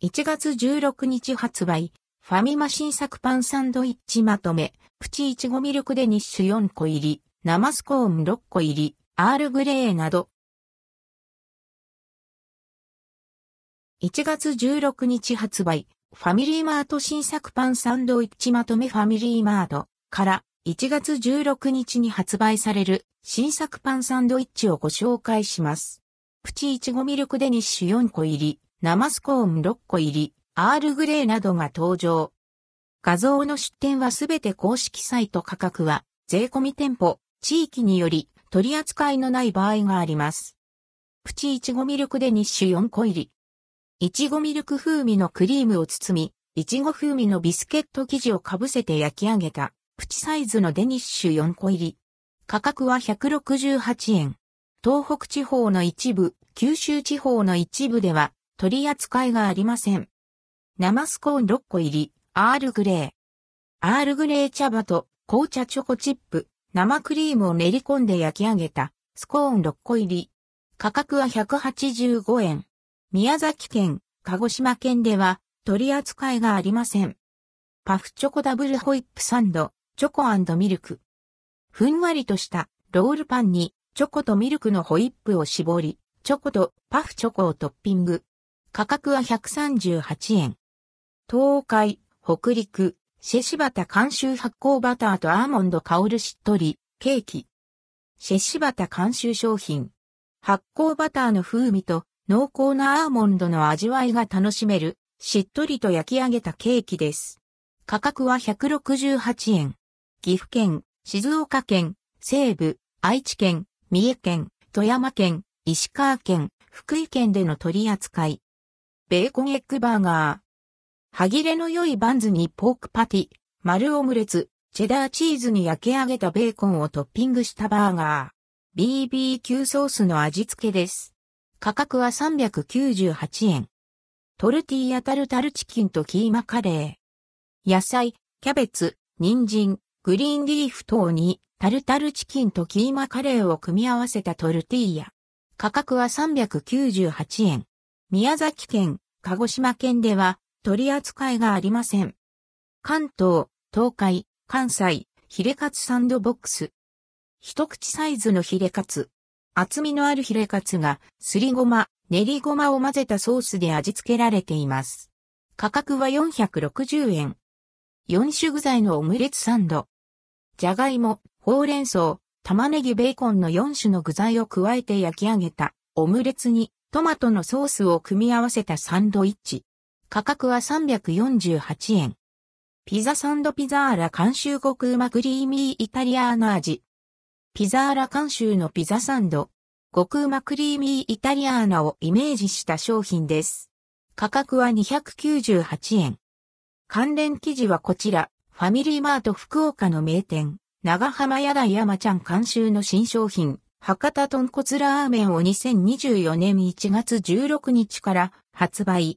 1月16日発売、ファミマ新作パンサンドイッチまとめ、プチイチゴミルクデニッシュ4個入り、生スコーン6個入り、アールグレーなど。1月16日発売、ファミリーマート新作パンサンドイッチまとめファミリーマートから1月16日に発売される新作パンサンドイッチをご紹介します。プチイチゴミルクデニッシュ4個入り、生スコーン6個入り、アールグレーなどが登場。画像の出展はすべて公式サイト価格は、税込み店舗、地域により取り扱いのない場合があります。プチイチゴミルクデニッシュ4個入り。いちごミルク風味のクリームを包み、いちご風味のビスケット生地をかぶせて焼き上げた、プチサイズのデニッシュ4個入り。価格は168円。東北地方の一部、九州地方の一部では、取り扱いがありません。生スコーン6個入り、アールグレー。アールグレー茶葉と紅茶チョコチップ、生クリームを練り込んで焼き上げたスコーン6個入り。価格は185円。宮崎県、鹿児島県では取り扱いがありません。パフチョコダブルホイップサンド、チョコミルク。ふんわりとしたロールパンにチョコとミルクのホイップを絞り、チョコとパフチョコをトッピング。価格は138円。東海、北陸、シェシバタ監修発酵バターとアーモンド香るしっとり、ケーキ。シェシバタ監修商品。発酵バターの風味と濃厚なアーモンドの味わいが楽しめる、しっとりと焼き上げたケーキです。価格は168円。岐阜県、静岡県、西部、愛知県、三重県、富山県、石川県、福井県での取り扱い。ベーコンエッグバーガー。歯切れの良いバンズにポークパティ、丸オムレツ、チェダーチーズに焼き上げたベーコンをトッピングしたバーガー。BBQ ソースの味付けです。価格は398円。トルティーヤタルタルチキンとキーマカレー。野菜、キャベツ、人参、グリーンリーフ等にタルタルチキンとキーマカレーを組み合わせたトルティーヤ。価格は398円。宮崎県、鹿児島県では取り扱いがありません。関東、東海、関西、ヒレカツサンドボックス。一口サイズのヒレカツ。厚みのあるヒレカツがすりごま、練りごまを混ぜたソースで味付けられています。価格は460円。4種具材のオムレツサンド。じゃがいも、ほうれん草、玉ねぎベーコンの4種の具材を加えて焼き上げたオムレツにトマトのソースを組み合わせたサンドイッチ。価格は348円。ピザサンドピザーラ監修極うまクリーミーイタリアーナ味。ピザーラ監修のピザサンド。極うまクリーミーイタリアーナをイメージした商品です。価格は298円。関連記事はこちら、ファミリーマート福岡の名店、長浜屋台山ちゃん監修の新商品、博多豚骨ラーメンを2024年1月16日から発売。